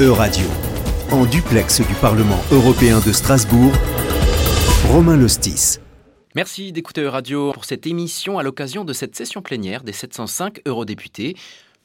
E-Radio, en duplex du Parlement européen de Strasbourg, Romain Lostis. Merci d'écouter E-Radio pour cette émission à l'occasion de cette session plénière des 705 eurodéputés.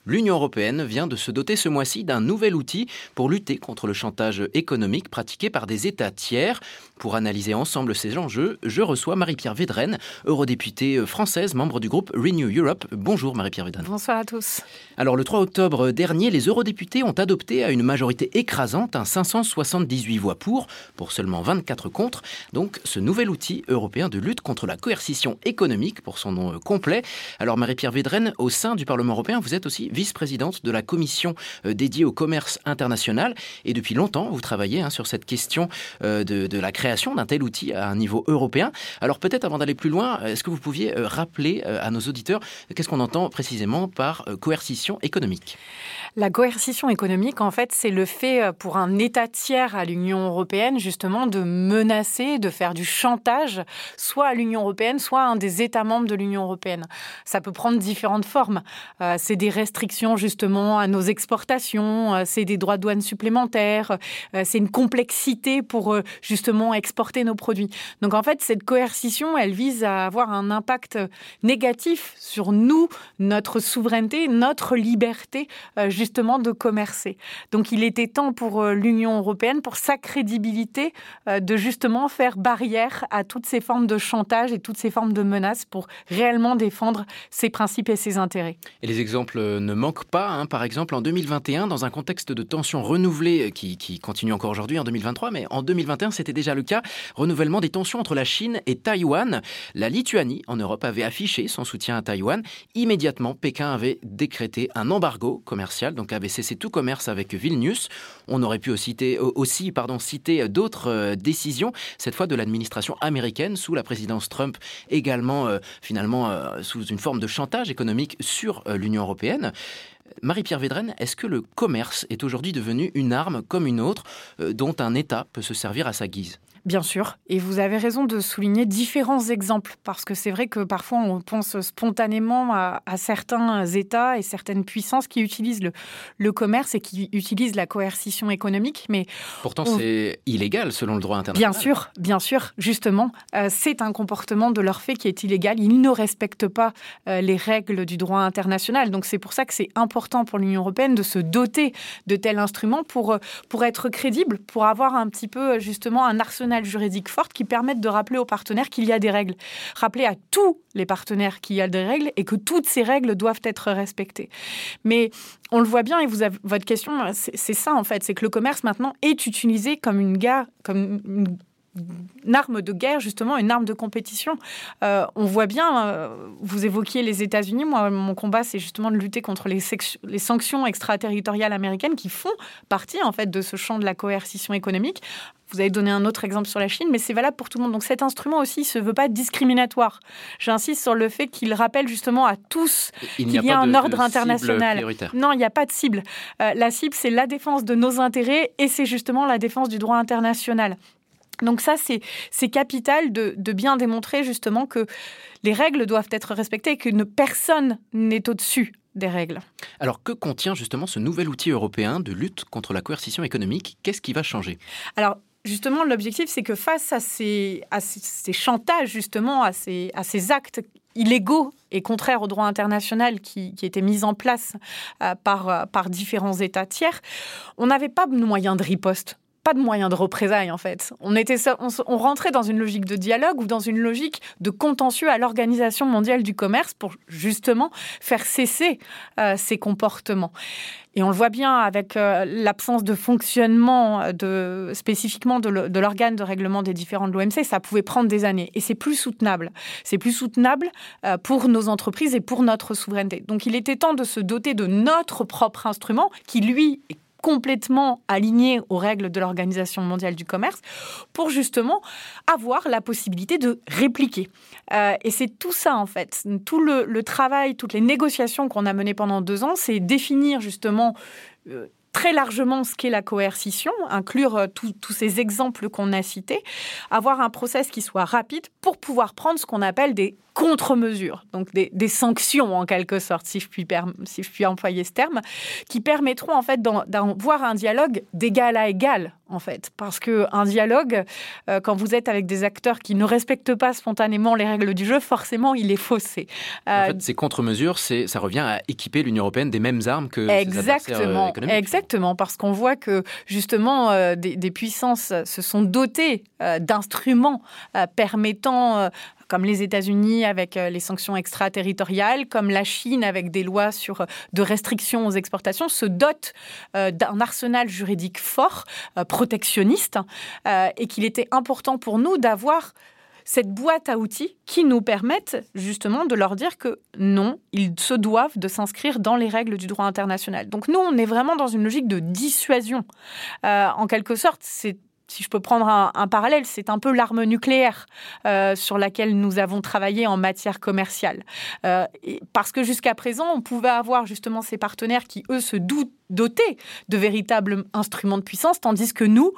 L'Union européenne vient de se doter ce mois-ci d'un nouvel outil pour lutter contre le chantage économique pratiqué par des États tiers. Pour analyser ensemble ces enjeux, je reçois Marie-Pierre Védrenne, eurodéputée française, membre du groupe Renew Europe. Bonjour Marie-Pierre Védrenne. Bonsoir à tous. Alors le 3 octobre dernier, les eurodéputés ont adopté à une majorité écrasante un 578 voix pour, pour seulement 24 contre, donc ce nouvel outil européen de lutte contre la coercition économique, pour son nom complet. Alors Marie-Pierre Védrenne, au sein du Parlement européen, vous êtes aussi vice-présidente de la commission euh, dédiée au commerce international. Et depuis longtemps, vous travaillez hein, sur cette question euh, de, la création d'un tel outil à un niveau européen. Alors peut-être avant d'aller plus loin, est-ce que vous pouviez euh, rappeler à nos auditeurs qu'est-ce qu'on entend précisément par coercition économique? La coercition économique, en fait, c'est le fait pour un État tiers à l'Union européenne, justement, de menacer, de faire du chantage, soit à l'Union européenne, soit à un des États membres de l'Union européenne. Ça peut prendre différentes formes. c'est des restrictions justement à nos exportations, euh, c'est des droits de douane supplémentaires, euh, c'est une complexité pour euh, justement exporter nos produits. Donc en fait, cette coercition, elle vise à avoir un impact négatif sur nous, notre souveraineté, notre liberté justement de commercer. Donc il était temps pour l'Union européenne, pour sa crédibilité, de justement faire barrière à toutes ces formes de chantage et toutes ces formes de menaces pour réellement défendre ses principes et ses intérêts. Et les exemples ne manque pas. Hein. Par exemple, en 2021, dans un contexte de tensions renouvelées euh, qui, qui continue encore aujourd'hui en 2023, mais en 2021, c'était déjà le cas, renouvellement des tensions entre la Chine et Taïwan. La Lituanie, en Europe, avait affiché son soutien à Taïwan. Immédiatement, Pékin avait décrété un embargo commercial, donc avait cessé tout commerce avec Vilnius. On aurait pu aussi citer, pardon, citer d'autres euh, décisions, cette fois de l'administration américaine sous la présidence Trump, également euh, finalement sous une forme de chantage économique sur l'Union européenne. Marie-Pierre Védrenne, est-ce que le commerce est aujourd'hui devenu une arme comme une autre euh, dont un État peut se servir à sa guise? Bien sûr, et vous avez raison de souligner différents exemples, parce que c'est vrai que parfois on pense spontanément à, certains États et certaines puissances qui utilisent le, commerce et qui utilisent la coercition économique, mais... Pourtant c'est illégal selon le droit international. Bien sûr, bien sûr, justement, euh, c'est un comportement de leur fait qui est illégal, ils ne respectent pas euh, les règles du droit international, donc c'est pour ça que c'est important pour l'Union européenne de se doter de tels instruments pour, euh, pour être crédible, pour avoir un petit peu justement un arsenal juridique forte qui permettent de rappeler aux partenaires qu'il y a des règles. Rappeler à tous les partenaires qu'il y a des règles et que toutes ces règles doivent être respectées. Mais on le voit bien, et vous avez, votre question, c'est ça en fait, c'est que le commerce maintenant est utilisé comme une gare, comme une une arme de guerre, justement, une arme de compétition. Euh, on voit bien, euh, vous évoquiez les États-Unis, moi, mon combat, c'est justement de lutter contre les, les, sanctions extraterritoriales américaines qui font partie, en fait, de ce champ de la coercition économique. Vous avez donné un autre exemple sur la Chine, mais c'est valable pour tout le monde. Donc cet instrument aussi ne se veut pas discriminatoire. J'insiste sur le fait qu'il rappelle justement à tous qu'il y a, un ordre international. Non, il n'y a pas de cible. Euh, la cible, c'est la défense de nos intérêts et c'est justement la défense du droit international. Donc ça, c'est capital de, bien démontrer justement que les règles doivent être respectées et que personne n'est au-dessus des règles. Alors que contient justement ce nouvel outil européen de lutte contre la coercition économique? Qu'est-ce qui va changer? Alors justement, l'objectif, c'est que face à ces, chantages, justement, à ces, actes illégaux et contraires au droit international qui, étaient mis en place euh, par, par différents États tiers, on n'avait pas de moyen de riposte pas de moyens de représailles en fait. On, était, on, rentrait dans une logique de dialogue ou dans une logique de contentieux à l'Organisation mondiale du commerce pour justement faire cesser euh, ces comportements. Et on le voit bien avec euh, l'absence de fonctionnement de, spécifiquement de l'organe de règlement des différends de l'OMC, ça pouvait prendre des années. Et c'est plus soutenable. C'est plus soutenable euh, pour nos entreprises et pour notre souveraineté. Donc il était temps de se doter de notre propre instrument qui, lui, est complètement aligné aux règles de l'Organisation mondiale du commerce pour justement avoir la possibilité de répliquer. Euh, et c'est tout ça en fait, tout le, travail, toutes les négociations qu'on a menées pendant deux ans, c'est définir justement euh, très largement ce qu'est la coercition, inclure euh, tous ces exemples qu'on a cités, avoir un process qui soit rapide pour pouvoir prendre ce qu'on appelle des contre-mesures, donc des, sanctions en quelque sorte, si je, puis si je puis employer ce terme, qui permettront en fait d'avoir un dialogue d'égal à égal en fait. Parce qu'un dialogue, euh, quand vous êtes avec des acteurs qui ne respectent pas spontanément les règles du jeu, forcément, il est faussé. en fait, ces contre-mesures, ça revient à équiper l'Union européenne des mêmes armes que exactement, ses. Exactement, parce qu'on voit que justement, euh, des, des, puissances se sont dotées euh, d'instruments permettant comme les États-Unis avec euh, les sanctions extraterritoriales, comme la Chine avec des lois sur euh, de restrictions aux exportations, se dotent euh, d'un arsenal juridique fort, protectionniste, et qu'il était important pour nous d'avoir cette boîte à outils qui nous permettent justement de leur dire que non, ils se doivent de s'inscrire dans les règles du droit international. Donc nous, on est vraiment dans une logique de dissuasion. en quelque sorte, c'est si je peux prendre un, parallèle, c'est un peu l'arme nucléaire euh, sur laquelle nous avons travaillé en matière commerciale. Euh, parce que jusqu'à présent, on pouvait avoir justement ces partenaires qui, eux, se dotaient de véritables instruments de puissance, tandis que nous,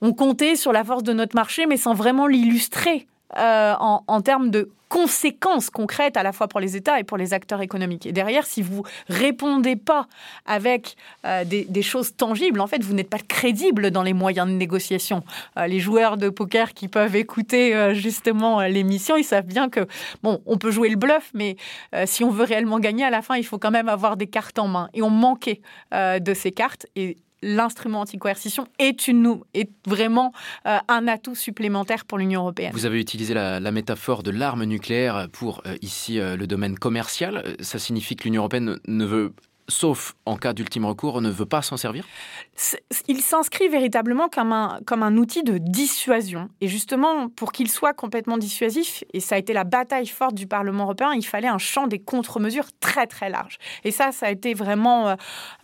on comptait sur la force de notre marché, mais sans vraiment l'illustrer euh, en, termes de conséquences concrètes à la fois pour les États et pour les acteurs économiques. Et derrière, si vous répondez pas avec euh, des, choses tangibles, en fait, vous n'êtes pas crédible dans les moyens de négociation. Euh, les joueurs de poker qui peuvent écouter justement l'émission, ils savent bien que bon, on peut jouer le bluff, mais si on veut réellement gagner à la fin, il faut quand même avoir des cartes en main. Et on manquait de ces cartes. Et l'instrument anti-coercition est, une, vraiment euh, un atout supplémentaire pour l'Union européenne. Vous avez utilisé la, métaphore de l'arme nucléaire pour euh, ici euh, le domaine commercial. Ça signifie que l'Union européenne ne veut sauf en cas d'ultime recours, ne veut pas s'en servir? Il s'inscrit véritablement comme un, comme un outil de dissuasion. Et justement, pour qu'il soit complètement dissuasif, et ça a été la bataille forte du Parlement européen, il fallait un champ des contre-mesures très très large. Et ça, ça a été vraiment euh,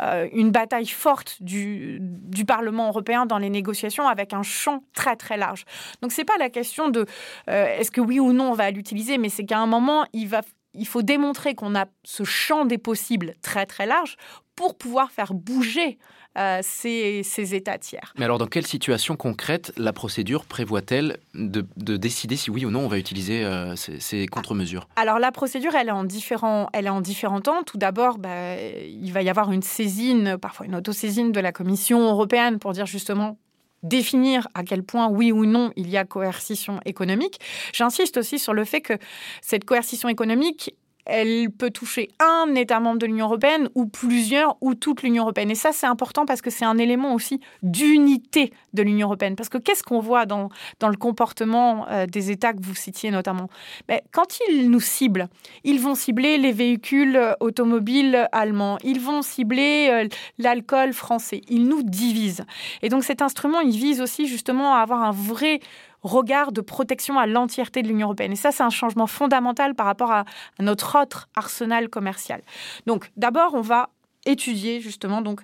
euh, une bataille forte du, du Parlement européen dans les négociations avec un champ très très large. Donc c'est pas la question de euh, est-ce que oui ou non on va l'utiliser, mais c'est qu'à un moment, il va il faut démontrer qu'on a ce champ des possibles très très large pour pouvoir faire bouger euh, ces, États tiers. Mais alors, dans quelle situation concrète la procédure prévoit-elle de, décider si oui ou non on va utiliser euh, ces, contre-mesures? Alors, la procédure, elle est en différents, elle est en différents temps. Tout d'abord, bah, il va y avoir une saisine, parfois une autosaisine de la Commission européenne pour dire justement définir à quel point, oui ou non, il y a coercition économique. J'insiste aussi sur le fait que cette coercition économique, elle peut toucher un État membre de l'Union européenne ou plusieurs ou toute l'Union européenne. Et ça, c'est important parce que c'est un élément aussi d'unité de l'Union européenne. Parce que qu'est-ce qu'on voit dans, dans le comportement euh, des États que vous citiez notamment? Mais Quand ils nous ciblent, ils vont cibler les véhicules euh, automobiles allemands, ils vont cibler euh, l'alcool français, ils nous divisent. Et donc cet instrument, il vise aussi justement à avoir un vrai regard de protection à l'entièreté de l'Union européenne. Et ça, c'est un changement fondamental par rapport à, notre autre arsenal commercial. Donc, d'abord, on va étudier justement donc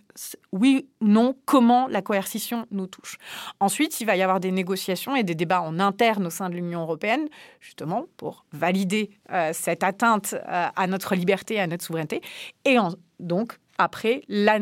oui ou non comment la coercition nous touche. Ensuite, il va y avoir des négociations et des débats en interne au sein de l'Union européenne justement pour valider euh, cette atteinte euh, à notre liberté, à notre souveraineté et donc après la,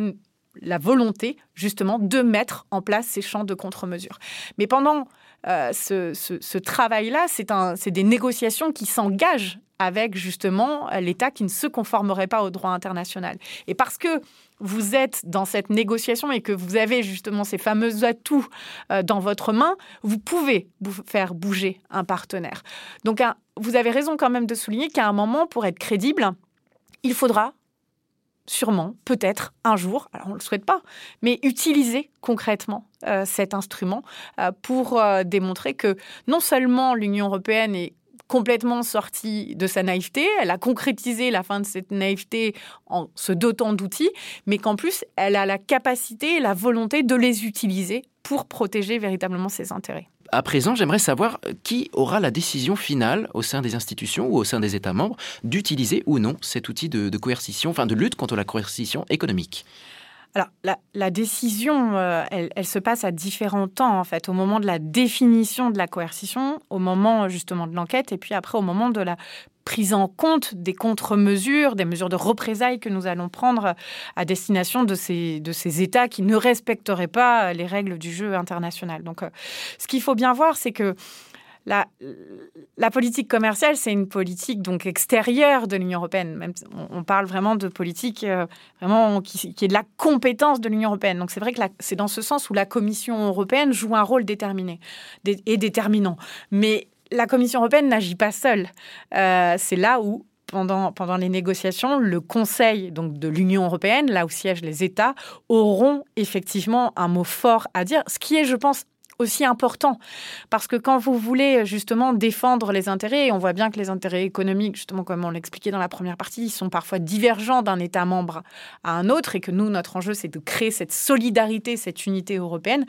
la volonté justement de mettre en place ces champs de contre-mesures. Mais pendant euh, ce, travail-là, c'est des négociations qui s'engagent avec justement l'État qui ne se conformerait pas au droit international. Et parce que vous êtes dans cette négociation et que vous avez justement ces fameux atouts euh, dans votre main, vous pouvez faire bouger un partenaire. Donc vous avez raison quand même de souligner qu'à un moment, pour être crédible, il faudra sûrement, peut-être, un jour, alors on ne le souhaite pas, mais utiliser concrètement euh, cet instrument euh, pour euh, démontrer que non seulement l'Union européenne est complètement sortie de sa naïveté, elle a concrétisé la fin de cette naïveté en se dotant d'outils, mais qu'en plus, elle a la capacité et la volonté de les utiliser pour protéger véritablement ses intérêts. À présent, j'aimerais savoir qui aura la décision finale au sein des institutions ou au sein des États membres d'utiliser ou non cet outil de, coercition, enfin de lutte contre la coercition économique? Alors, la, décision, euh, elle, se passe à différents temps, en fait, au moment de la définition de la coercition, au moment justement de l'enquête, et puis après au moment de la prise en compte des contre-mesures, des mesures de représailles que nous allons prendre à destination de ces, de ces États qui ne respecteraient pas les règles du jeu international. Donc, euh, ce qu'il faut bien voir, c'est que la, politique commerciale, c'est une politique donc extérieure de l'Union européenne. On, parle vraiment de politique euh, vraiment qui, qui, est de la compétence de l'Union européenne. Donc c'est vrai que c'est dans ce sens où la Commission européenne joue un rôle déterminé et déterminant. Mais la Commission européenne n'agit pas seule. Euh, c'est là où pendant, pendant les négociations, le Conseil donc, de l'Union européenne, là où siègent les États, auront effectivement un mot fort à dire, ce qui est, je pense, aussi important. Parce que quand vous voulez justement défendre les intérêts, et on voit bien que les intérêts économiques, justement comme on l'expliquait dans la première partie, ils sont parfois divergents d'un État membre à un autre, et que nous, notre enjeu, c'est de créer cette solidarité, cette unité européenne,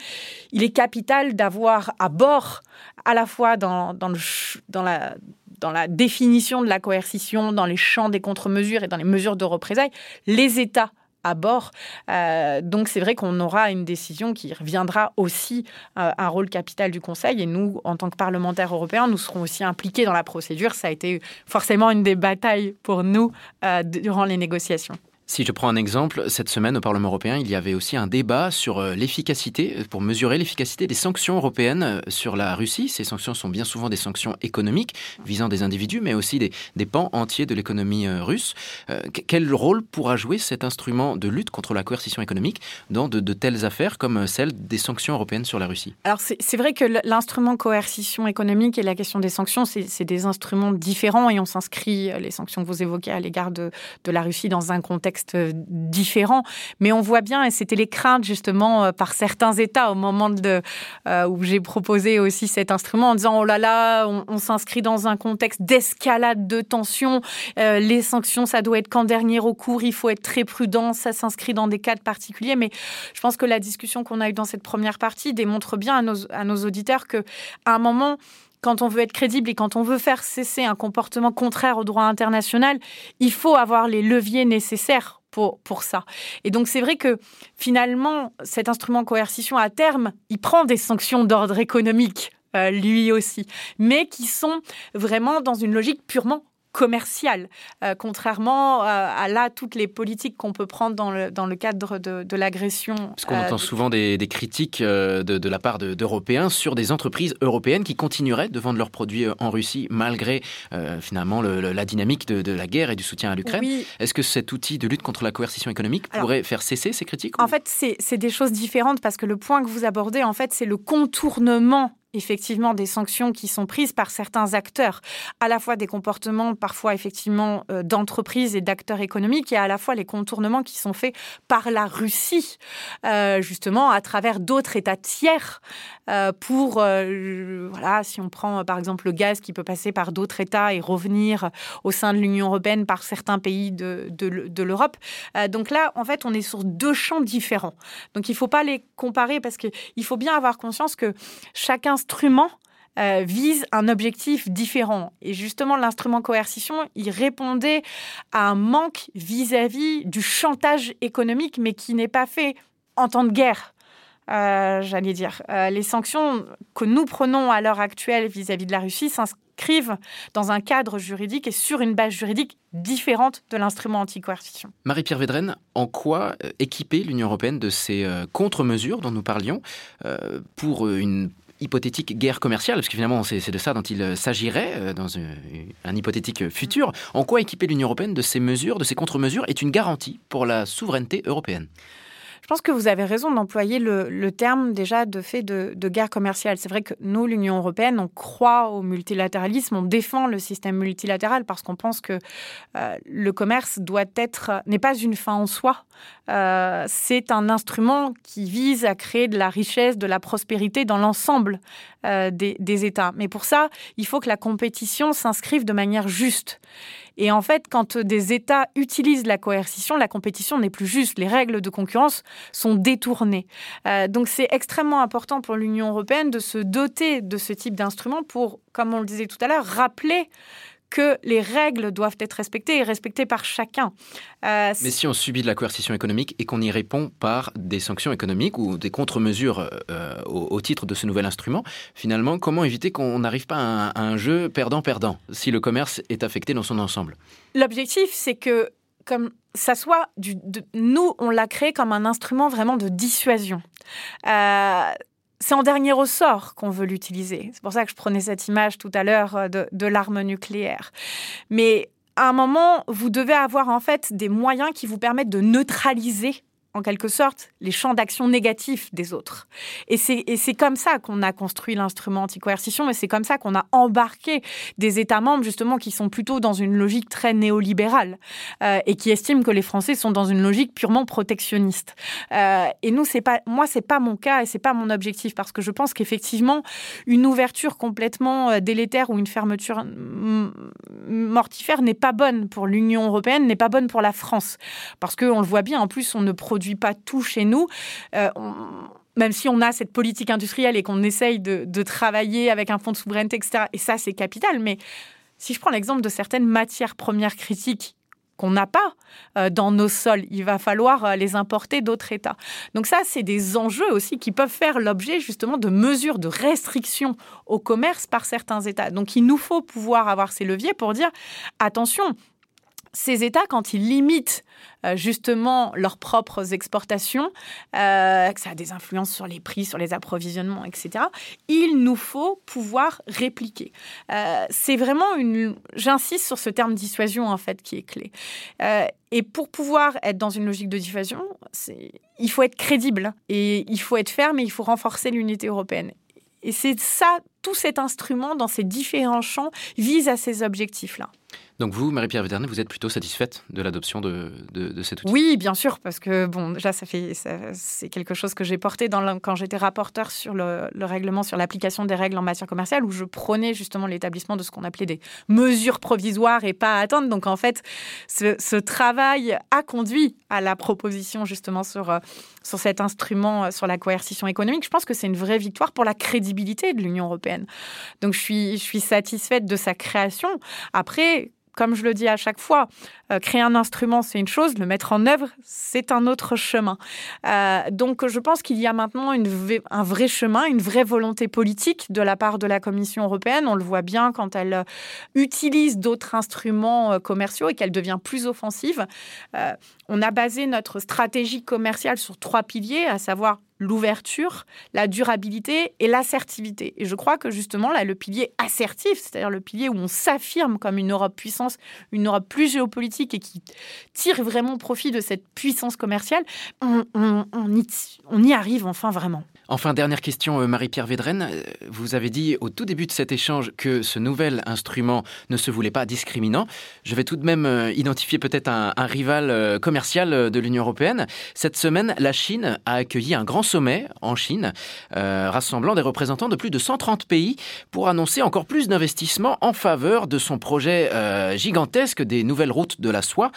il est capital d'avoir à bord, à la fois dans, dans, le, dans la dans la définition de la coercition, dans les champs des contre-mesures et dans les mesures de représailles, les États à bord. Euh, donc c'est vrai qu'on aura une décision qui reviendra aussi euh, un rôle capital du Conseil et nous, en tant que parlementaires européens, nous serons aussi impliqués dans la procédure. Ça a été forcément une des batailles pour nous euh, durant les négociations. Si je prends un exemple, cette semaine au Parlement européen, il y avait aussi un débat sur euh, l'efficacité, euh, pour mesurer l'efficacité des sanctions européennes euh, sur la Russie. Ces sanctions sont bien souvent des sanctions économiques visant des individus, mais aussi des, pans entiers de l'économie russe. quel rôle pourra jouer cet instrument de lutte contre la coercition économique dans de, telles affaires comme celle des sanctions européennes sur la Russie? Alors c'est vrai que l'instrument coercition économique et la question des sanctions, c'est des instruments différents et on s'inscrit, les sanctions que vous évoquez à l'égard de la Russie, dans un contexte euh, différents. Mais on voit bien, et c'était les craintes justement euh, par certains États au moment euh, où j'ai proposé aussi cet instrument en disant oh là là, on, s'inscrit dans un contexte d'escalade de tensions. les sanctions, ça doit être qu'en dernier recours, il faut être très prudent, ça s'inscrit dans des cadres particuliers. Mais je pense que la discussion qu'on a eue dans cette première partie démontre bien à nos, à nos auditeurs que à un moment, quand on veut être crédible et quand on veut faire cesser un comportement contraire au droit international, il faut avoir les leviers nécessaires pour, pour ça. Et donc c'est vrai que finalement, cet instrument coercition à terme, il prend des sanctions d'ordre économique, euh, lui aussi, mais qui sont vraiment dans une logique purement commercial, euh, contrairement à, là toutes les politiques qu'on peut prendre dans le, dans le cadre de, de l'agression. Parce qu'on entend euh, souvent des, des critiques euh, de, de, la part d'Européens sur des entreprises européennes qui continueraient de vendre leurs produits en Russie malgré finalement la dynamique de, la guerre et du soutien à l'Ukraine. Est-ce que cet outil de lutte contre la coercition économique pourrait faire cesser ces critiques En fait, c'est des choses différentes parce que le point que vous abordez, en fait, c'est le contournement effectivement des sanctions qui sont prises par certains acteurs, à la fois des comportements parfois effectivement euh, d'entreprises et d'acteurs économiques, et à la fois les contournements qui sont faits par la Russie, euh, justement à travers d'autres États tiers, euh, pour, voilà, si on prend par exemple le gaz qui peut passer par d'autres États et revenir au sein de l'Union européenne par certains pays de, de, de l'Europe. donc là, en fait, on est sur deux champs différents. Donc il ne faut pas les comparer parce qu'il faut bien avoir conscience que chacun instrument euh, vise un objectif différent. Et justement, l'instrument coercition, il répondait à un manque vis-à-vis du chantage économique, mais qui n'est pas fait en temps de guerre. Euh, j'allais dire. Euh, les sanctions que nous prenons à l'heure actuelle vis-à-vis de la Russie s'inscrivent dans un cadre juridique et sur une base juridique différente de l'instrument anti-coercition. Marie-Pierre Védrenne, en quoi équiper l'Union européenne de ces contre-mesures dont nous parlions pour une hypothétique guerre commerciale, parce que finalement c'est de ça dont il s'agirait euh, dans un, hypothétique futur, en quoi équiper l'Union européenne de ces mesures, de ces contre-mesures, est une garantie pour la souveraineté européenne? Je pense que vous avez raison d'employer le, terme déjà de fait de, guerre commerciale. C'est vrai que nous, l'Union européenne, on croit au multilatéralisme, on défend le système multilatéral parce qu'on pense que euh, le commerce doit être n'est pas une fin en soi. Euh, c'est un instrument qui vise à créer de la richesse, de la prospérité dans l'ensemble euh, des, États. Mais pour ça, il faut que la compétition s'inscrive de manière juste. Et en fait, quand des États utilisent la coercition, la compétition n'est plus juste. Les règles de concurrence sont détournées. Euh, donc c'est extrêmement important pour l'Union européenne de se doter de ce type d'instrument pour, comme on le disait tout à l'heure, rappeler que les règles doivent être respectées et respectées par chacun. Euh, Mais si on subit de la coercition économique et qu'on y répond par des sanctions économiques ou des contre-mesures euh, au, titre de ce nouvel instrument, finalement, comment éviter qu'on n'arrive pas à un, jeu perdant-perdant si le commerce est affecté dans son ensemble? L'objectif, c'est que comme ça soit du, nous, on l'a créé comme un instrument vraiment de dissuasion. Euh, c'est en dernier ressort qu'on veut l'utiliser. C'est pour ça que je prenais cette image tout à l'heure euh, de, de l'arme nucléaire. Mais à un moment, vous devez avoir en fait des moyens qui vous permettent de neutraliser en quelque sorte, les champs d'action négatifs des autres. Et c'est comme ça qu'on a construit l'instrument anti-coercition et c'est comme ça qu'on a embarqué des États membres, justement, qui sont plutôt dans une logique très néolibérale euh, et qui estiment que les Français sont dans une logique purement protectionniste. Euh, et nous, c'est pas, moi, c'est pas mon cas et c'est pas mon objectif parce que je pense qu'effectivement, une ouverture complètement euh, délétère ou une fermeture mortifère n'est pas bonne pour l'Union européenne, n'est pas bonne pour la France. Parce qu'on le voit bien, en plus, on ne produit pas tout chez nous. Euh, même si on a cette politique industrielle et qu'on essaye de, travailler avec un fonds de souveraineté, etc. Et ça, c'est capital. Mais si je prends l'exemple de certaines matières premières critiques qu'on n'a pas euh, dans nos sols. Il va falloir euh, les importer d'autres États. Donc ça, c'est des enjeux aussi qui peuvent faire l'objet justement de mesures de restriction au commerce par certains États. Donc il nous faut pouvoir avoir ces leviers pour dire attention, ces États, quand ils limitent euh, justement leurs propres exportations, euh, ça a des influences sur les prix, sur les approvisionnements, etc., il nous faut pouvoir répliquer. Euh, c'est vraiment une... J'insiste sur ce terme dissuasion, en fait, qui est clé. et pour pouvoir être dans une logique de dissuasion, il faut être crédible et il faut être ferme et il faut renforcer l'unité européenne. Et c'est ça, tout cet instrument dans ces différents champs vise à ces objectifs-là. Donc vous, Marie-Pierre Védernet, vous êtes plutôt satisfaite de l'adoption de, de, cet outil? Oui, bien sûr, parce que bon, déjà, ça fait, c'est quelque chose que j'ai porté dans quand j'étais rapporteur sur le, règlement sur l'application des règles en matière commerciale, où je prônais justement l'établissement de ce qu'on appelait des mesures provisoires et pas attendre. Donc en fait, ce, travail a conduit à la proposition justement sur, euh, sur cet instrument, euh, sur la coercition économique. Je pense que c'est une vraie victoire pour la crédibilité de l'Union européenne. Donc je suis, je suis satisfaite de sa création. Après, comme je le dis à chaque fois, euh, créer un instrument, c'est une chose, le mettre en œuvre, c'est un autre chemin. Euh, donc je pense qu'il y a maintenant un vrai chemin, une vraie volonté politique de la part de la Commission européenne. On le voit bien quand elle euh, utilise d'autres instruments commerciaux et qu'elle devient plus offensive. on a basé notre stratégie commerciale sur trois piliers, à savoir l'ouverture, la durabilité et l'assertivité. Et je crois que justement, là, le pilier assertif, c'est-à-dire le pilier où on s'affirme comme une Europe puissance, une Europe plus géopolitique et qui tire vraiment profit de cette puissance commerciale, on, y arrive enfin vraiment. Enfin, dernière question, euh, Marie-Pierre Védrenne. Euh, vous avez dit au tout début de cet échange que ce nouvel instrument ne se voulait pas discriminant. Je vais tout de même euh, identifier peut-être un, rival commercial de l'Union européenne. Cette semaine, la Chine a accueilli un grand sommet en Chine, rassemblant des représentants de plus de 130 pays pour annoncer encore plus d'investissements en faveur de son projet gigantesque des nouvelles routes de la soie.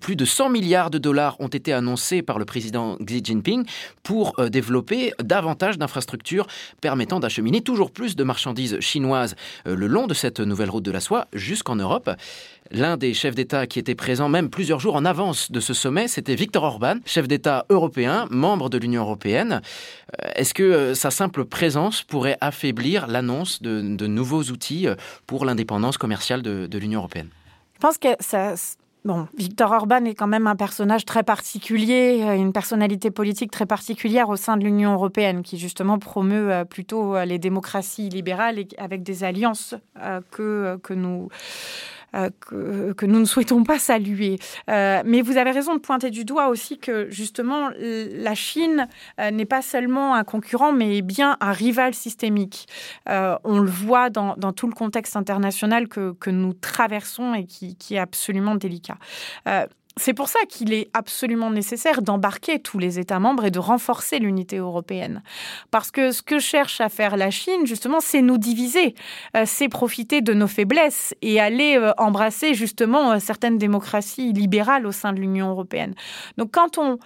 plus de 100 milliards de dollars ont été annoncés par le président Xi Jinping pour développer davantage d'infrastructures permettant d'acheminer toujours plus de marchandises chinoises euh, le long de cette nouvelle route de la soie jusqu'en Europe. L'un des chefs d'État qui était présent même plusieurs jours en avance de ce sommet, c'était Viktor Orban, chef d'État européen, membre de l'Union européenne. Euh, est-ce que euh, sa simple présence pourrait affaiblir l'annonce de, nouveaux outils pour l'indépendance commerciale de, l'Union européenne? Je pense que ça, Bon, Victor Orban est quand même un personnage très particulier, euh, une personnalité politique très particulière au sein de l'Union européenne, qui justement promeut euh, plutôt euh, les démocraties libérales avec des alliances que, que nous euh, que, nous ne souhaitons pas saluer. Euh, mais vous avez raison de pointer du doigt aussi que justement la Chine euh, n'est pas seulement un concurrent, mais bien un rival systémique. on le voit dans, tout le contexte international que, nous traversons et qui est absolument délicat. C'est pour ça qu'il est absolument nécessaire d'embarquer tous les États membres et de renforcer l'unité européenne. Parce que ce que cherche à faire la Chine, justement, c'est nous diviser, euh, c'est profiter de nos faiblesses et aller euh, embrasser justement euh, certaines démocraties libérales au sein de l'Union européenne. Donc quand on,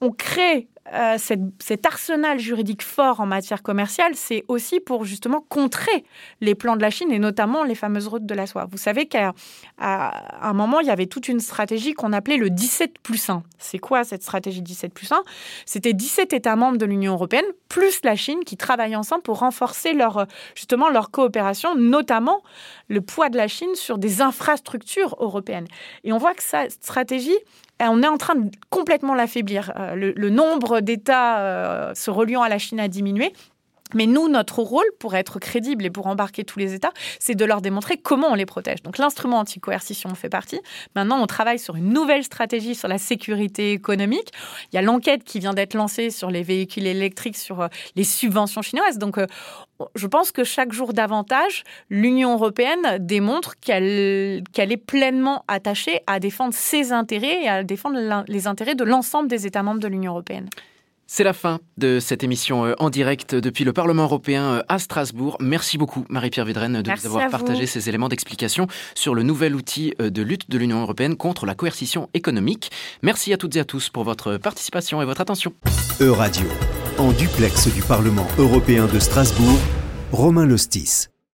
on crée euh, cet arsenal juridique fort en matière commerciale, c'est aussi pour justement contrer les plans de la Chine et notamment les fameuses routes de la soie. Vous savez qu'à un moment, il y avait toute une stratégie qu'on appelait le 17 plus 1. C'est quoi cette stratégie 17 plus 1 C'était 17 États membres de l'Union européenne plus la Chine qui travaillent ensemble pour renforcer leur, justement leur coopération, notamment le poids de la Chine sur des infrastructures européennes. Et on voit que cette stratégie, on est en train de complètement l'affaiblir. Euh, le, nombre d'États euh, se reliant à la Chine a diminué. Mais nous, notre rôle, pour être crédible et pour embarquer tous les États, c'est de leur démontrer comment on les protège. Donc l'instrument anti-coercition fait partie. Maintenant, on travaille sur une nouvelle stratégie sur la sécurité économique. Il y a l'enquête qui vient d'être lancée sur les véhicules électriques, sur euh, les subventions chinoises. Donc euh, je pense que chaque jour davantage, l'Union européenne démontre qu'elle est pleinement attachée à défendre ses intérêts et à défendre les intérêts de l'ensemble des États membres de l'Union européenne. C'est la fin de cette émission euh, en direct depuis le Parlement européen euh, à Strasbourg. Merci beaucoup, Marie-Pierre Vidren, de nous avoir partagé ces éléments d'explication sur le nouvel outil euh, de lutte de l'Union européenne contre la coercition économique. Merci à toutes et à tous pour votre participation et votre attention. E-Radio, en duplex du Parlement européen de Strasbourg, Romain Lostis.